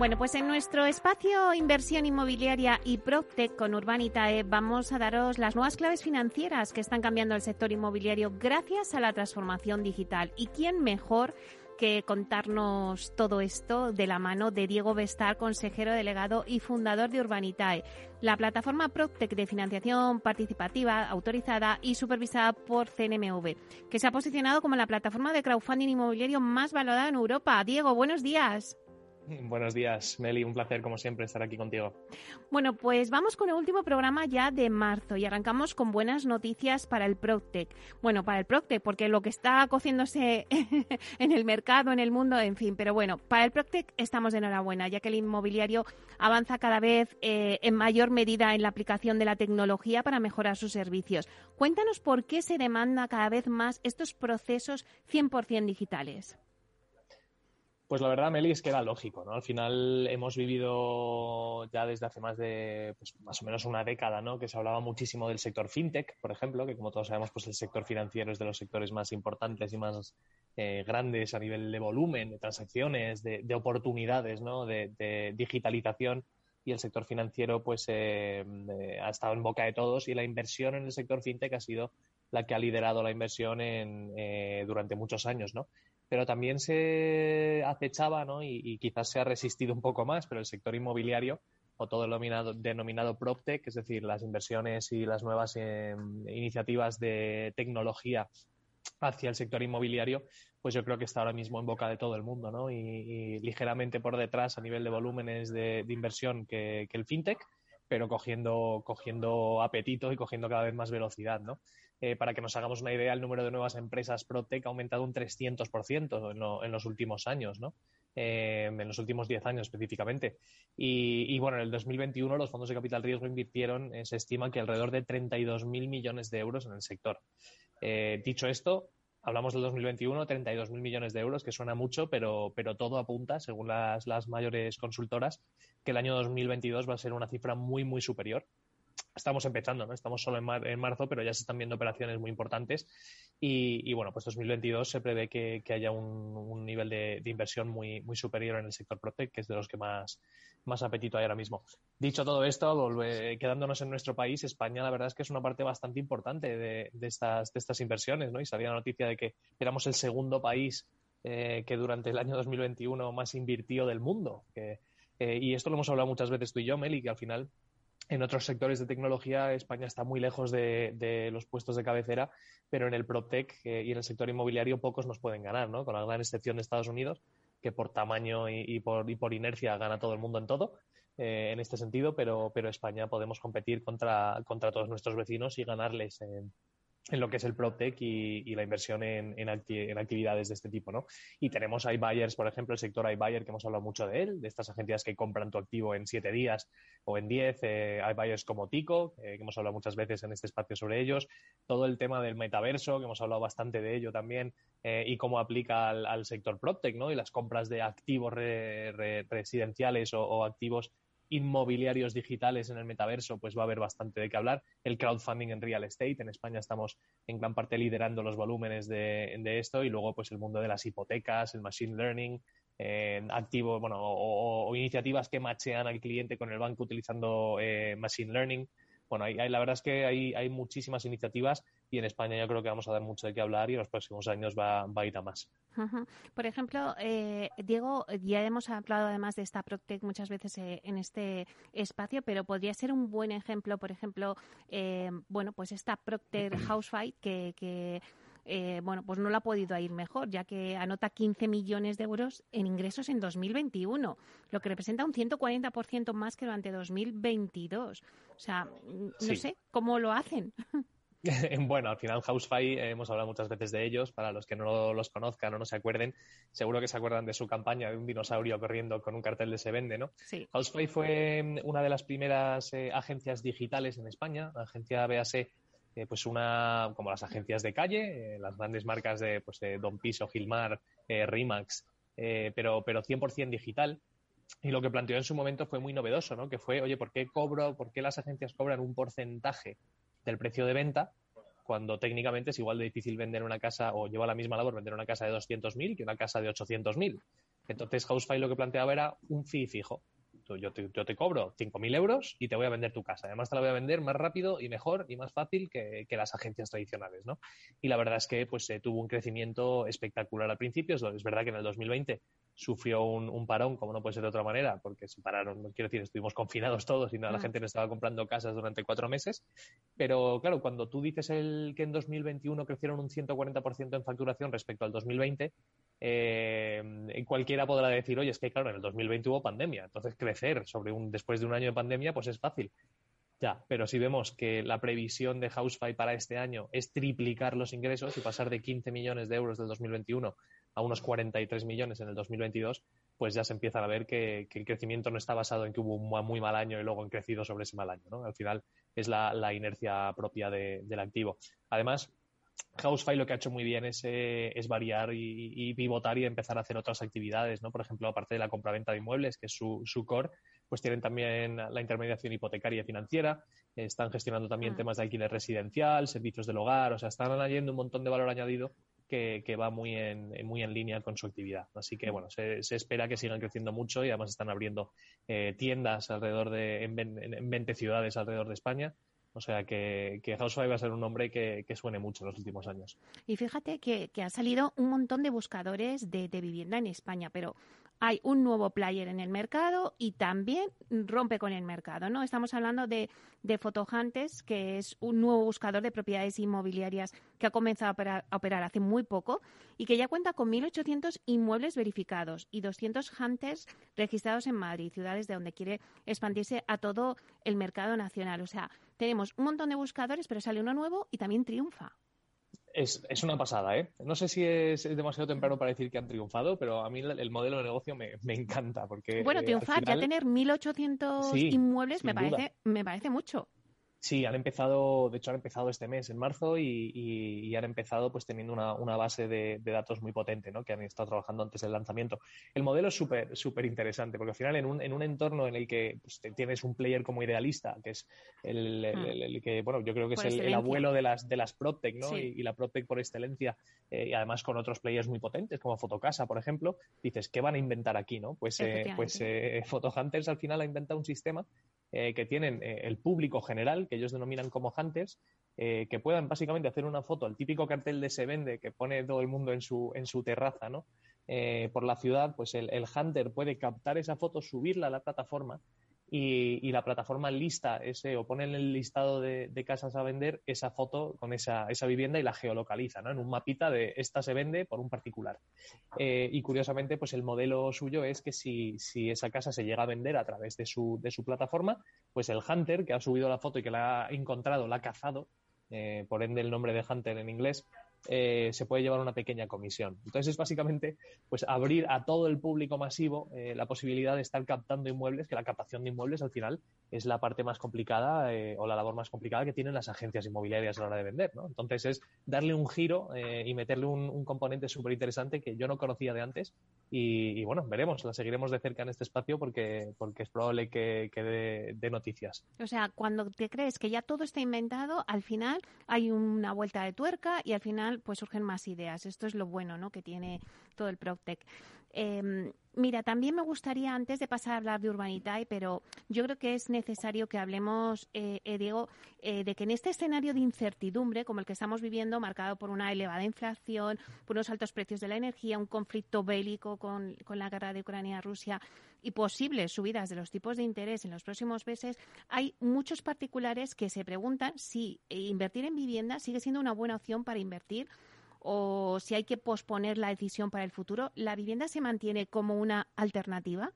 Bueno, pues en nuestro espacio Inversión Inmobiliaria y PropTech con Urbanitae vamos a daros las nuevas claves financieras que están cambiando el sector inmobiliario gracias a la transformación digital. ¿Y quién mejor que contarnos todo esto de la mano de Diego Bestar, consejero delegado y fundador de Urbanitae, la plataforma PropTech de financiación participativa autorizada y supervisada por CNMV, que se ha posicionado como la plataforma de crowdfunding inmobiliario más valorada en Europa. Diego, buenos días. [LAUGHS] Buenos días, Meli. Un placer, como siempre, estar aquí contigo. Bueno, pues vamos con el último programa ya de marzo y arrancamos con buenas noticias para el Proctec. Bueno, para el Proctec, porque lo que está cociéndose [LAUGHS] en el mercado, en el mundo, en fin. Pero bueno, para el Proctec estamos de enhorabuena, ya que el inmobiliario avanza cada vez eh, en mayor medida en la aplicación de la tecnología para mejorar sus servicios. Cuéntanos por qué se demanda cada vez más estos procesos 100% digitales. Pues la verdad, Meli, es que era lógico, ¿no? Al final hemos vivido ya desde hace más de, pues, más o menos una década, ¿no? Que se hablaba muchísimo del sector fintech, por ejemplo, que como todos sabemos, pues el sector financiero es de los sectores más importantes y más eh, grandes a nivel de volumen, de transacciones, de, oportunidades, ¿no? De, digitalización y el sector financiero, pues, eh, eh, ha estado en boca de todos y la inversión en el sector fintech ha sido la que ha liderado la inversión en, durante muchos años, ¿no? Pero también se acechaba, ¿no? Y, quizás se ha resistido un poco más, pero el sector inmobiliario o todo el denominado, denominado PropTech, es decir, las inversiones y las nuevas em, iniciativas de tecnología hacia el sector inmobiliario, pues yo creo que está ahora mismo en boca de todo el mundo, ¿no? Y, ligeramente por detrás a nivel de volúmenes de, inversión que, que, el fintech, pero cogiendo, cogiendo apetito y cogiendo cada vez más velocidad, ¿no? Eh, para que nos hagamos una idea, el número de nuevas empresas ProTech ha aumentado un 300% en, en los últimos años, ¿no? Eh, en los últimos 10 años específicamente. Y, bueno, en el 2021 los fondos de capital riesgo invirtieron, eh, se estima que alrededor de 32.000 millones de euros en el sector. dicho esto, hablamos del 2021, 32.000 millones de euros, que suena mucho, pero, pero todo apunta, según las, las mayores consultoras, que el año 2022 va a ser una cifra muy, muy superior estamos empezando, ¿no? Estamos solo en, marzo, pero ya se están viendo operaciones muy importantes y, bueno, pues 2022 se prevé que, haya un, nivel de, inversión muy, muy superior en el sector Protec, que es de los que más, más apetito hay ahora mismo. Dicho todo esto, quedándonos en nuestro país, España la verdad es que es una parte bastante importante de, estas, de estas inversiones, ¿no? Y salía la noticia de que éramos el segundo país eh, que durante el año 2021 más invirtió del mundo. Eh, y esto lo hemos hablado muchas veces tú y yo, Meli, que al final en otros sectores de tecnología, España está muy lejos de, los puestos de cabecera, pero en el PropTech eh, y en el sector inmobiliario pocos nos pueden ganar, ¿no? Con la gran excepción de Estados Unidos, que por tamaño y, por, inercia gana todo el mundo en todo, eh, en este sentido, pero, pero España podemos competir contra, contra todos nuestros vecinos y ganarles en, en lo que es el PropTech y, y la inversión en, actividades de este tipo, ¿no? Y tenemos iBuyers, por ejemplo, el sector iBuyer, que hemos hablado mucho de él, de estas agencias que compran tu activo en siete días o en diez, eh, iBuyers como Tico, eh, que hemos hablado muchas veces en este espacio sobre ellos, todo el tema del metaverso, que hemos hablado bastante de ello también, eh, y cómo aplica al, sector PropTech, ¿no? Y las compras de activos residenciales o activos inmobiliarios digitales en el metaverso, pues va a haber bastante de qué hablar. El crowdfunding en real estate, en España estamos en gran parte liderando los volúmenes de, esto y luego pues el mundo de las hipotecas, el machine learning, eh, activos, bueno, o, iniciativas que machean al cliente con el banco utilizando eh, machine learning bueno, hay, la verdad es que hay, hay, muchísimas iniciativas y en España yo creo que vamos a dar mucho de qué hablar y en los próximos años va, a ir a más. Por ejemplo, eh, Diego, ya hemos hablado además de esta Proctec muchas veces eh, en este espacio, pero podría ser un buen ejemplo, por ejemplo, eh, bueno, pues esta Procter Housefight que, que eh, bueno, pues no la ha podido ir mejor, ya que anota 15 millones de euros en ingresos en 2021, lo que representa un 140% más que durante 2022. O sea, no sé cómo lo hacen. [LAUGHS] [LAUGHS] bueno, al final Housefly, eh, hemos hablado muchas veces de ellos, para los que no los conozcan o no se acuerden, seguro que se acuerdan de su campaña de un dinosaurio corriendo con un cartel de se vende, ¿no? Sí. Housefly fue mm, una de las primeras eh, agencias digitales en España, la agencia BAC eh, pues una, como las agencias de calle, eh, las grandes marcas de, pues de Don Piso, Gilmar, eh, Rimax, pero, pero 100% digital. Y lo que planteó en su momento fue muy novedoso, ¿no? Que fue, oye, ¿por qué cobro, por qué las agencias cobran un porcentaje del precio de venta cuando técnicamente es igual de difícil vender una casa o lleva la misma labor vender una casa de 200.000 que una casa de 800.000? Entonces, Housefly lo que planteaba era un fee fijo yo te, yo te cobro 5.000 euros y te voy a vender tu casa. Además te la voy a vender más rápido y mejor y más fácil que, las agencias tradicionales, ¿no? Y la verdad es que pues eh, tuvo un crecimiento espectacular al principio. Es, verdad que en el 2020 sufrió un, parón, como no puede ser de otra manera, porque se pararon, quiero decir, estuvimos confinados todos y no, la gente no estaba comprando casas durante cuatro meses. Pero claro, cuando tú dices el, que en 2021 crecieron un 140% en facturación respecto al 2020, eh, cualquiera podrá decir, oye, es que claro, en el 2020 hubo pandemia, entonces crecer sobre un, después de un año de pandemia, pues es fácil. Ya, pero si vemos que la previsión de Housefly para este año es triplicar los ingresos y pasar de 15 millones de euros del 2021 a unos 43 millones en el 2022, pues ya se empieza a ver que, el crecimiento no está basado en que hubo un muy mal año y luego han crecido sobre ese mal año. ¿no? Al final es la, inercia propia del activo. Además, Housefly lo que ha hecho muy bien es, eh, variar y, pivotar y empezar a hacer otras actividades, ¿no? Por ejemplo, aparte de la compraventa de inmuebles, que es su, su core, pues tienen también la intermediación hipotecaria y financiera, están gestionando también mm. temas de alquiler residencial, servicios del hogar, o sea, están añadiendo un montón de valor añadido que, va muy en, muy en línea con su actividad. Así que, bueno, se, espera que sigan creciendo mucho y además están abriendo eh, tiendas alrededor de, en, en 20 ciudades alrededor de España o sea que, que Housefly va a ser un nombre que, suene mucho en los últimos años. Y fíjate que, que ha salido un montón de buscadores de, de, vivienda en España, pero hay un nuevo player en el mercado y también rompe con el mercado, ¿no? Estamos hablando de, de Fotohantes, que es un nuevo buscador de propiedades inmobiliarias que ha comenzado a operar, hace muy poco y que ya cuenta con 1.800 inmuebles verificados y 200 hunters registrados en Madrid, ciudades de donde quiere expandirse a todo el mercado nacional. O sea, tenemos un montón de buscadores, pero sale uno nuevo y también triunfa. Es, es, una pasada, ¿eh? No sé si es, demasiado temprano para decir que han triunfado, pero a mí el, modelo de negocio me, me encanta. porque Bueno, eh, triunfar, ya tener 1.800 inmuebles me parece, me parece mucho. Sí, han empezado, de hecho han empezado este mes, en marzo, y, han empezado pues teniendo una, base de, datos muy potente, ¿no? Que han estado trabajando antes del lanzamiento. El modelo es súper súper interesante, porque al final en un, en un entorno en el que pues, tienes un player como idealista, que es el, hmm. que, bueno, yo creo que es el, abuelo de las, de las PropTech, ¿no? Y, la PropTech por excelencia, eh, y además con otros players muy potentes, como Fotocasa, por ejemplo, dices, ¿qué van a inventar aquí, no? Pues, eh, pues eh, Photohunters al final ha inventado un sistema eh, que tienen eh, el público general, que ellos denominan como hunters, eh, que puedan básicamente hacer una foto, el típico cartel de se vende que pone todo el mundo en su, en su terraza, ¿no? por la ciudad, pues el, hunter puede captar esa foto, subirla a la plataforma y, la plataforma lista ese o pone en el listado de, casas a vender esa foto con esa, esa, vivienda y la geolocaliza, ¿no? En un mapita de esta se vende por un particular. Eh, y curiosamente, pues el modelo suyo es que si, si, esa casa se llega a vender a través de su, de su plataforma, pues el hunter que ha subido la foto y que la ha encontrado, la ha cazado, eh, por ende el nombre de hunter en inglés, eh, se puede llevar una pequeña comisión. Entonces es básicamente pues abrir a todo el público masivo eh, la posibilidad de estar captando inmuebles, que la captación de inmuebles al final es la parte más complicada eh, o la labor más complicada que tienen las agencias inmobiliarias a la hora de vender. ¿no? Entonces es darle un giro y meterle un, componente súper interesante que yo no conocía de antes y, bueno, veremos, la seguiremos de cerca en este espacio porque, porque es probable que, que dé, noticias. O sea, cuando te crees que ya todo está inventado, al final hay una vuelta de tuerca y al final pues surgen más ideas. Esto es lo bueno ¿no? que tiene todo el PropTech. Em, mira, también me gustaría, antes de pasar a hablar de Urbanitae, pero yo creo que es necesario que hablemos, eh, eh, Diego, eh, de que en este escenario de incertidumbre, como el que estamos viviendo, marcado por una elevada inflación, por unos altos precios de la energía, un conflicto bélico con, con la guerra de Ucrania-Rusia y posibles subidas de los tipos de interés en los próximos meses, hay muchos particulares que se preguntan si invertir en vivienda sigue siendo una buena opción para invertir o si hay que posponer la decisión para el futuro, ¿la vivienda se mantiene como una alternativa?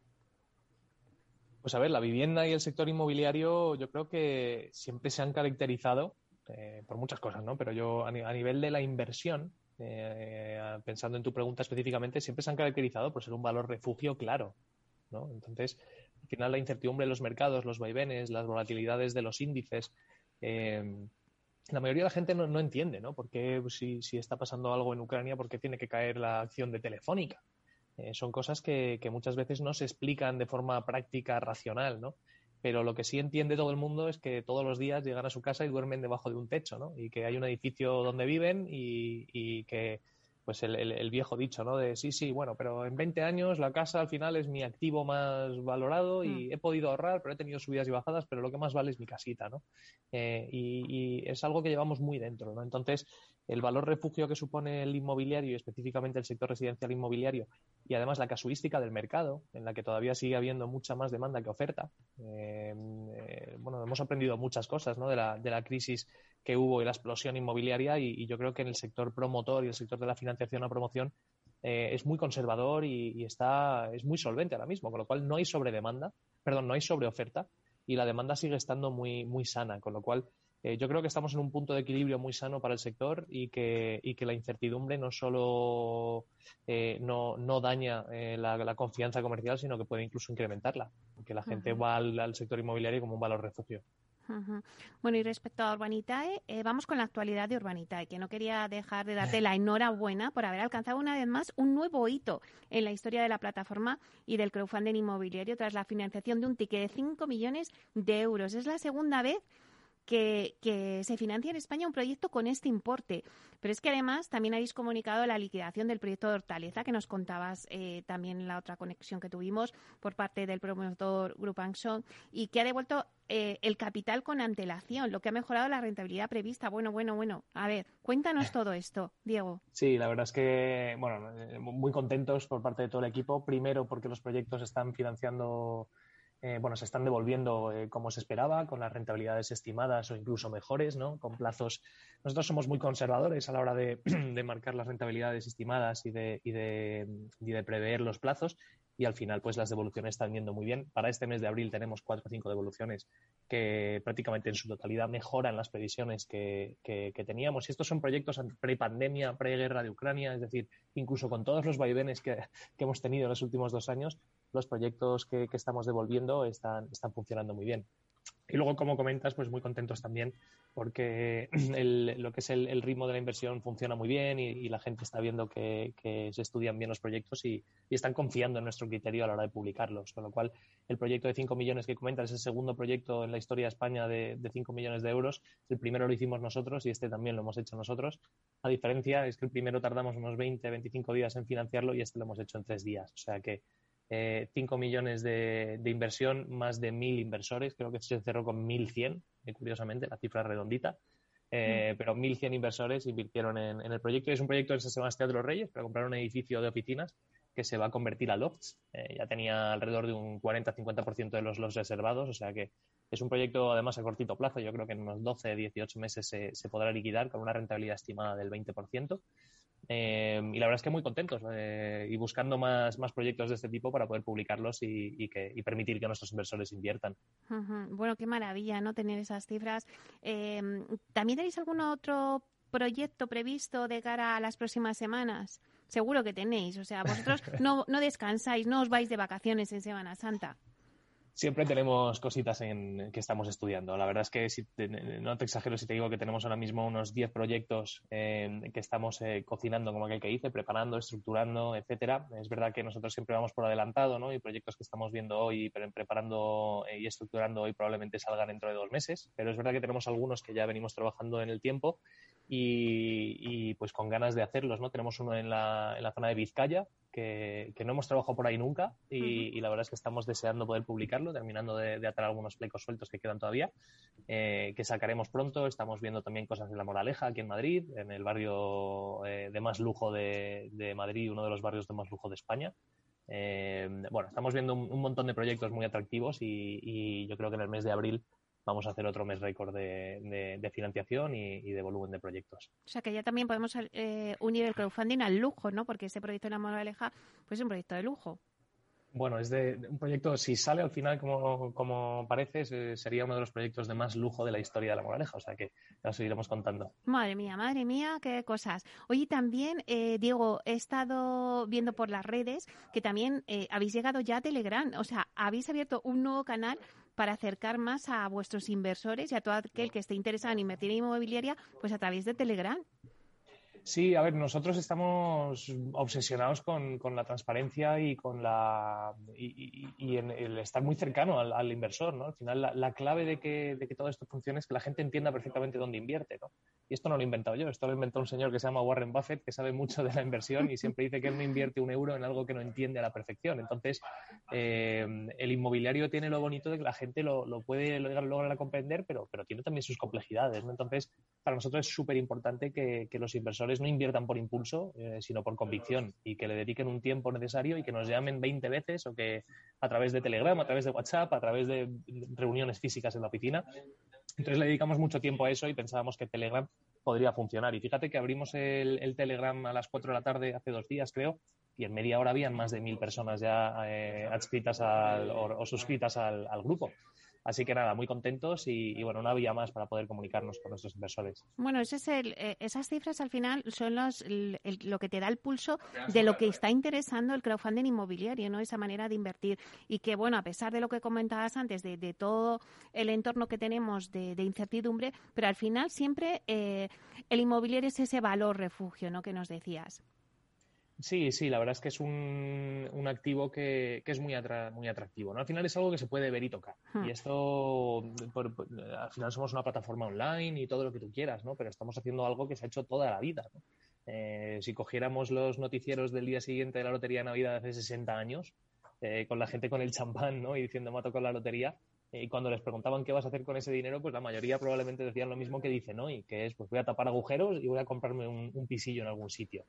Pues a ver, la vivienda y el sector inmobiliario yo creo que siempre se han caracterizado eh, por muchas cosas, ¿no? Pero yo a, nivel de la inversión, eh, pensando en tu pregunta específicamente, siempre se han caracterizado por ser un valor refugio claro, ¿no? Entonces, al final la incertidumbre de los mercados, los vaivenes, las volatilidades de los índices, eh, la mayoría de la gente no, entiende, ¿no? ¿Por qué pues, si, está pasando algo en Ucrania, por qué tiene que caer la acción de Telefónica? Eh, son cosas que, muchas veces no se explican de forma práctica, racional, ¿no? Pero lo que sí entiende todo el mundo es que todos los días llegan a su casa y duermen debajo de un techo, ¿no? Y que hay un edificio donde viven y que pues el, viejo dicho, ¿no? De sí, sí, bueno, pero en 20 años la casa al final es mi activo más valorado y mm. he podido ahorrar, pero he tenido subidas y bajadas, pero lo que más vale es mi casita, ¿no? Eh, y, es algo que llevamos muy dentro, ¿no? Entonces, el valor refugio que supone el inmobiliario y específicamente el sector residencial inmobiliario y además la casuística del mercado, en la que todavía sigue habiendo mucha más demanda que oferta. Eh, eh, bueno, hemos aprendido muchas cosas, ¿no? De la, de la crisis que hubo y la explosión inmobiliaria y, yo creo que en el sector promotor y el sector de la financiación a promoción es muy conservador y, está, es muy solvente ahora mismo, con lo cual no hay sobredemanda, perdón, no hay sobreoferta y la demanda sigue estando muy, muy sana, con lo cual eh, yo creo que estamos en un punto de equilibrio muy sano para el sector y que, y que la incertidumbre no solo eh, no, no, daña eh, la, confianza comercial, sino que puede incluso incrementarla, porque la gente va al, sector inmobiliario como un valor refugio. Bueno, y respecto a Urbanitae, vamos con la actualidad de Urbanitae, que no quería dejar de darte [LAUGHS] la enhorabuena por haber alcanzado una vez más un nuevo hito en la historia de la plataforma y del crowdfunding inmobiliario tras la financiación de un ticket de 5 millones de euros. Es la segunda vez que, se financia en España un proyecto con este importe. Pero es que además también habéis comunicado la liquidación del proyecto de Hortaleza, que nos contabas eh, también en la otra conexión que tuvimos por parte del promotor Group Action, y que ha devuelto eh, el capital con antelación, lo que ha mejorado la rentabilidad prevista. Bueno, bueno, bueno. A ver, cuéntanos todo esto, Diego. Sí, la verdad es que, bueno, eh, muy contentos por parte de todo el equipo. Primero, porque los proyectos están financiando eh, bueno, se están devolviendo eh, como se esperaba, con las rentabilidades estimadas o incluso mejores, ¿no? Con plazos. Nosotros somos muy conservadores a la hora de, [CLEARS THROAT] marcar las rentabilidades estimadas y de, y de, prever los plazos y al final pues las devoluciones están yendo muy bien. Para este mes de abril tenemos cuatro o cinco devoluciones que prácticamente en su totalidad mejoran las previsiones que, teníamos. Y estos son proyectos pre-pandemia, pre-guerra de Ucrania, es decir, incluso con todos los vaivenes que, que hemos tenido en los últimos dos años, los proyectos que, estamos devolviendo están, funcionando muy bien. Y luego, como comentas, pues muy contentos también porque [CLEARS THROAT] lo que es el, ritmo de la inversión funciona muy bien y, la gente está viendo que, se estudian bien los proyectos y, están confiando en nuestro criterio a la hora de publicarlos. Con lo cual, el proyecto de 5 millones que comentas es el segundo proyecto en la historia de España de, de 5 millones de euros. El primero lo hicimos nosotros y este también lo hemos hecho nosotros. La diferencia es que el primero tardamos unos 20, 25 días en financiarlo y este lo hemos hecho en tres días. O sea que 5 eh, millones de, inversión, más de 1.000 inversores, creo que se cerró con 1.100, eh, curiosamente, la cifra redondita, eh, mm. pero 1.100 inversores invirtieron en, el proyecto. Es un proyecto en San Sebastián de los Reyes para comprar un edificio de oficinas que se va a convertir a lofts. ya tenía alrededor de un 40-50% de los lots reservados, o sea que es un proyecto además a cortito plazo. Yo creo que en unos 12-18 meses se, se, podrá liquidar con una rentabilidad estimada del 20%. Eh, y la verdad es que muy contentos eh, y buscando más, más proyectos de este tipo para poder publicarlos y, que, y permitir que nuestros inversores inviertan. Bueno, qué maravilla, ¿no? Tener esas cifras. Eh, ¿También tenéis algún otro proyecto previsto de cara a las próximas semanas? Seguro que tenéis. O sea, vosotros [LAUGHS] no, no descansáis, no os vais de vacaciones en Semana Santa siempre tenemos cositas en, que estamos estudiando. La verdad es que si no te exagero si te digo que tenemos ahora mismo unos 10 proyectos que estamos eh, cocinando, como aquel que hice, preparando, estructurando, etcétera. Es verdad que nosotros siempre vamos por adelantado, ¿no? Y proyectos que estamos viendo hoy, pero preparando eh, y estructurando hoy probablemente salgan dentro de dos meses. Pero es verdad que tenemos algunos que ya venimos trabajando en el tiempo y, pues con ganas de hacerlos, ¿no? Tenemos uno en la, en la zona de Vizcaya, que, no hemos trabajado por ahí nunca y, la verdad es que estamos deseando poder publicarlo, terminando de, atar algunos flecos sueltos que quedan todavía, eh, que sacaremos pronto. Estamos viendo también cosas de La Moraleja aquí en Madrid, en el barrio eh, de más lujo de, Madrid, uno de los barrios de más lujo de España. Eh, bueno, estamos viendo un, montón de proyectos muy atractivos y yo creo que en el mes de abril vamos a hacer otro mes récord de, financiación y, de volumen de proyectos. O sea que ya también podemos eh, unir el crowdfunding al lujo, ¿no? Porque este proyecto de la Moraleja pues es un proyecto de lujo. Bueno, es de, un proyecto, si sale al final como, como parece, sería uno de los proyectos de más lujo de la historia de la Moraleja, o sea que ya os seguiremos contando. Madre mía, madre mía, qué cosas. Oye, también, eh, Diego, he estado viendo por las redes que también eh, habéis llegado ya a Telegram, o sea, habéis abierto un nuevo canal para acercar más a vuestros inversores y a todo aquel que esté interesado en invertir en inmobiliaria, pues a través de Telegram. Sí, a ver, nosotros estamos obsesionados con, la transparencia y con la y, en el estar muy cercano al, inversor, ¿no? Al final, la, clave de que, de que, todo esto funcione es que la gente entienda perfectamente dónde invierte, ¿no? Y esto no lo he inventado yo, esto lo inventó un señor que se llama Warren Buffett, que sabe mucho de la inversión y siempre dice que él no invierte un euro en algo que no entiende a la perfección. Entonces, eh, el inmobiliario tiene lo bonito de que la gente lo, puede lograr, comprender, pero, pero tiene también sus complejidades, ¿no? Entonces, para nosotros es súper importante que los inversores no inviertan por impulso, eh, sino por convicción y que le dediquen un tiempo necesario y que nos llamen 20 veces o que a través de Telegram, a través de WhatsApp, a través de reuniones físicas en la oficina. Entonces le dedicamos mucho tiempo a eso y pensábamos que Telegram podría funcionar. Y fíjate que abrimos el, Telegram a las 4 de la tarde hace dos días, creo, y en media hora habían más de mil personas ya eh, adscritas o, suscritas al, grupo. Así que nada, muy contentos y, bueno, una vía más para poder comunicarnos con nuestros inversores. Bueno, ese es el, eh, esas cifras al final son los, lo que te da el pulso de lo que está interesando el crowdfunding inmobiliario, ¿no? Esa manera de invertir. Y que, bueno, a pesar de lo que comentabas antes, de, todo el entorno que tenemos de, incertidumbre, pero al final siempre eh, el inmobiliario es ese valor refugio, ¿no? Que nos decías. Sí, sí, la verdad es que es un, un activo que, que es muy, muy atractivo. ¿no? Al final es algo que se puede ver y tocar. Hmm. Y esto, al final somos una plataforma online y todo lo que tú quieras, ¿no? pero estamos haciendo algo que se ha hecho toda la vida. ¿no? Eh, si cogiéramos los noticieros del día siguiente de la Lotería de Navidad hace 60 años, eh, con la gente con el champán ¿no? y diciendo mato con la lotería, y cuando les preguntaban qué vas a hacer con ese dinero, pues la mayoría probablemente decían lo mismo que dicen hoy, que es pues voy a tapar agujeros y voy a comprarme un pisillo en algún sitio.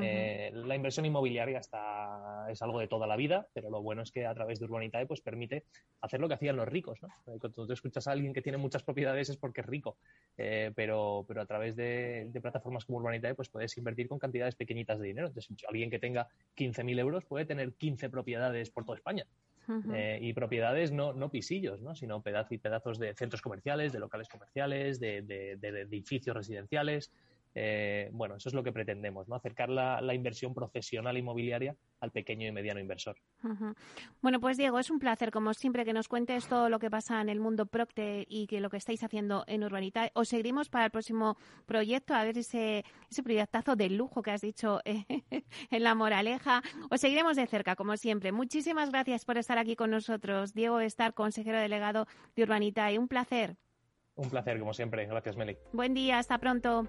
Eh, la inversión inmobiliaria está, es algo de toda la vida, pero lo bueno es que a través de Urbanitae pues, permite hacer lo que hacían los ricos. ¿no? Eh, cuando tú escuchas a alguien que tiene muchas propiedades es porque es rico, eh, pero, pero a través de, plataformas como Urbanitae pues, puedes invertir con cantidades pequeñitas de dinero. Entonces, alguien que tenga 15.000 euros puede tener 15 propiedades por toda España. Y propiedades no, no pisillos, ¿no? sino pedazos y pedazos de centros comerciales, de locales comerciales, de, de edificios residenciales, eh, bueno, eso es lo que pretendemos, ¿no? Acercar la, inversión profesional inmobiliaria al pequeño y mediano inversor. Bueno, pues Diego, es un placer, como siempre, que nos cuentes todo lo que pasa en el mundo Procte y que lo que estáis haciendo en Urbanita. Os seguiremos para el próximo proyecto, a ver ese, ese proyectazo de lujo que has dicho [LAUGHS] en La Moraleja. Os seguiremos de cerca, como siempre. Muchísimas gracias por estar aquí con nosotros. Diego Estar, consejero delegado de Urbanita. Y un placer. Un placer, como siempre. Gracias, Meli. Buen día, hasta pronto.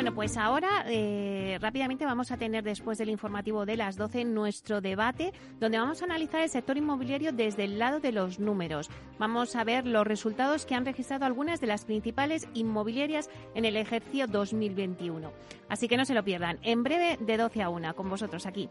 Bueno, pues ahora eh, rápidamente vamos a tener después del informativo de las 12 nuestro debate donde vamos a analizar el sector inmobiliario desde el lado de los números. Vamos a ver los resultados que han registrado algunas de las principales inmobiliarias en el ejercicio 2021. Así que no se lo pierdan. En breve de 12 a 1 con vosotros aquí.